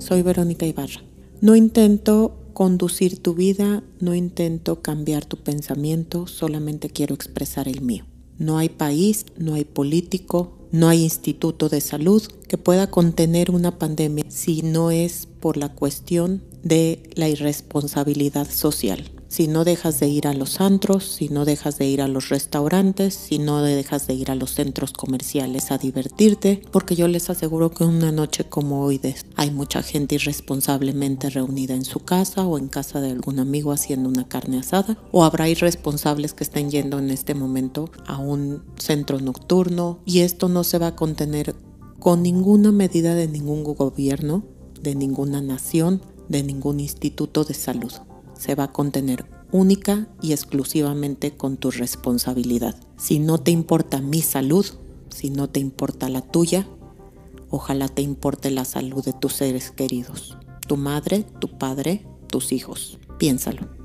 soy Verónica Ibarra. No intento conducir tu vida, no intento cambiar tu pensamiento, solamente quiero expresar el mío. No hay país, no hay político, no hay instituto de salud que pueda contener una pandemia si no es por la cuestión de la irresponsabilidad social si no dejas de ir a los antros, si no dejas de ir a los restaurantes, si no dejas de ir a los centros comerciales a divertirte, porque yo les aseguro que una noche como hoy hay mucha gente irresponsablemente reunida en su casa o en casa de algún amigo haciendo una carne asada, o habrá irresponsables que estén yendo en este momento a un centro nocturno y esto no se va a contener con ninguna medida de ningún gobierno, de ninguna nación, de ningún instituto de salud se va a contener única y exclusivamente con tu responsabilidad. Si no te importa mi salud, si no te importa la tuya, ojalá te importe la salud de tus seres queridos, tu madre, tu padre, tus hijos. Piénsalo.